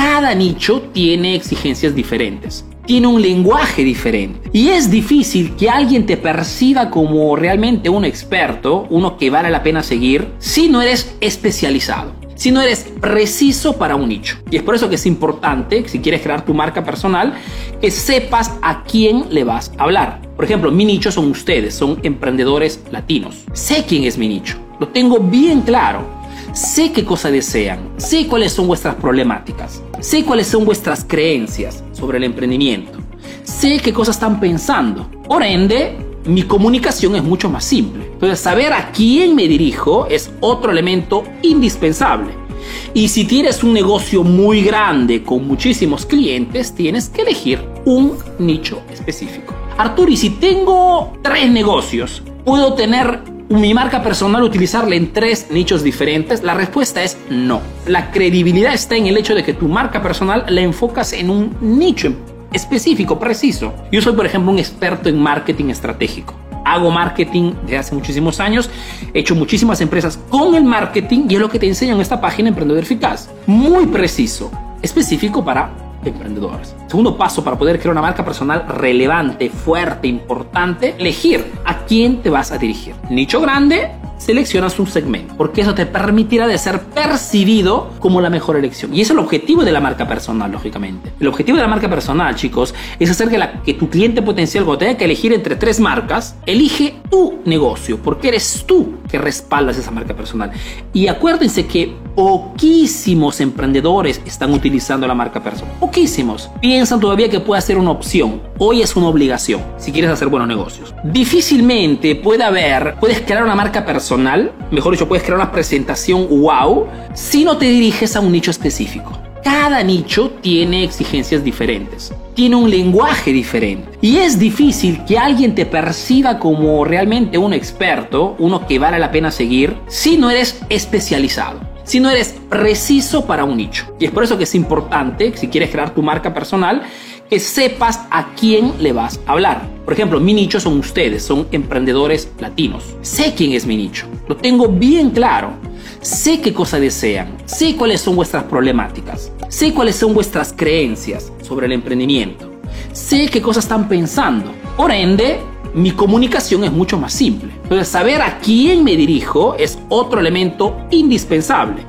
Cada nicho tiene exigencias diferentes tiene un lenguaje diferente. Y es difícil que alguien te perciba como realmente un experto, uno que vale la pena seguir, si no eres especializado si no eres preciso para un nicho. Y es por eso que es importante, si quieres crear tu marca personal, que sepas a quién le vas a hablar. Por ejemplo, mi nicho son ustedes, son emprendedores latinos. Sé quién es mi nicho, lo tengo bien claro. Sé qué cosa desean, sé cuáles son vuestras problemáticas, sé cuáles son vuestras creencias sobre el emprendimiento, sé qué cosas están pensando. Por ende, mi comunicación es mucho más simple. Entonces, saber a quién me dirijo es otro elemento indispensable. Y si tienes un negocio muy grande con muchísimos clientes, tienes que elegir un nicho específico. Arturo, y si tengo tres negocios, ¿puedo tener mi marca personal utilizarla en tres nichos diferentes? La respuesta es no. La credibilidad está en el hecho de que tu marca personal la enfocas en un nicho específico, preciso. Yo soy, por ejemplo, un experto en marketing estratégico. Hago marketing desde hace muchísimos años, he hecho muchísimas empresas con el marketing y es lo que te enseño en esta página Emprendedor Eficaz. Muy preciso, específico para emprendedores. Segundo paso para poder crear una marca personal relevante, fuerte, importante, elegir quién te vas a dirigir. Nicho grande, seleccionas un segmento, porque eso te permitirá de ser percibido como la mejor elección. Y es el objetivo de la marca personal, lógicamente. El objetivo de la marca personal, chicos, es hacer que, la, que tu cliente potencial, cuando tenga que elegir entre tres marcas, elige tu negocio, porque eres tú que respaldas esa marca personal. Y acuérdense que poquísimos emprendedores están utilizando la marca personal. Poquísimos. Piensan todavía que puede ser una opción. Hoy es una obligación si quieres hacer buenos negocios. Difícilmente puede haber, puedes crear una marca personal mejor dicho, puedes crear una presentación wow si no te diriges a un nicho específico. Cada nicho tiene exigencias diferentes, tiene un lenguaje diferente y es difícil que alguien te perciba como realmente un experto, uno que vale la pena seguir, si no eres especializado si no eres preciso para un nicho. Y es por eso que es importante, si quieres crear tu marca personal, que sepas a quién le vas a hablar. Por ejemplo, mi nicho son ustedes, son emprendedores latinos. Sé quién es mi nicho, lo tengo bien claro. Sé qué cosa desean, sé cuáles son vuestras problemáticas, sé cuáles son vuestras creencias sobre el emprendimiento, sé qué cosas están pensando. Por ende, mi comunicación es mucho más simple. Entonces, saber a quién me dirijo es otro elemento indispensable.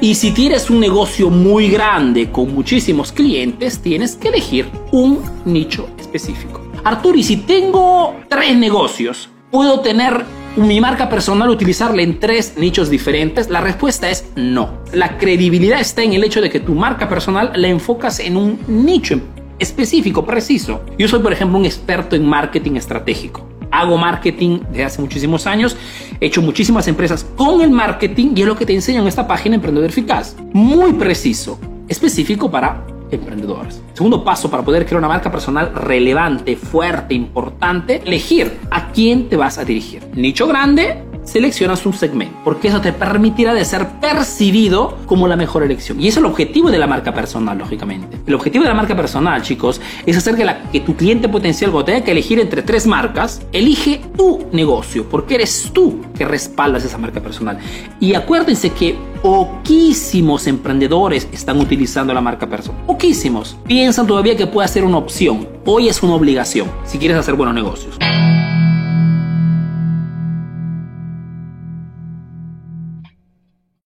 Y si tienes un negocio muy grande con muchísimos clientes, tienes que elegir un nicho específico. Arturo, y si tengo tres negocios, ¿puedo tener mi marca personal utilizarla en tres nichos diferentes? La respuesta es no. La credibilidad está en el hecho de que tu marca personal la enfocas en un nicho específico, preciso. Yo soy, por ejemplo, un experto en marketing estratégico hago marketing desde hace muchísimos años, he hecho muchísimas empresas con el marketing y es lo que te enseño en esta página Emprendedor Eficaz. Muy preciso, específico para emprendedores. Segundo paso para poder crear una marca personal relevante, fuerte, importante, elegir a quién te vas a dirigir. Nicho grande, seleccionas un segmento, porque eso te permitirá de ser percibido como la mejor elección. Y es el objetivo de la marca personal, lógicamente. El objetivo de la marca personal, chicos, es hacer que, la, que tu cliente potencial, cuando tenga que elegir entre tres marcas, elige tu negocio, porque eres tú que respaldas esa marca personal. Y acuérdense que poquísimos emprendedores están utilizando la marca personal. Poquísimos. Piensan todavía que puede ser una opción. Hoy es una obligación si quieres hacer buenos negocios.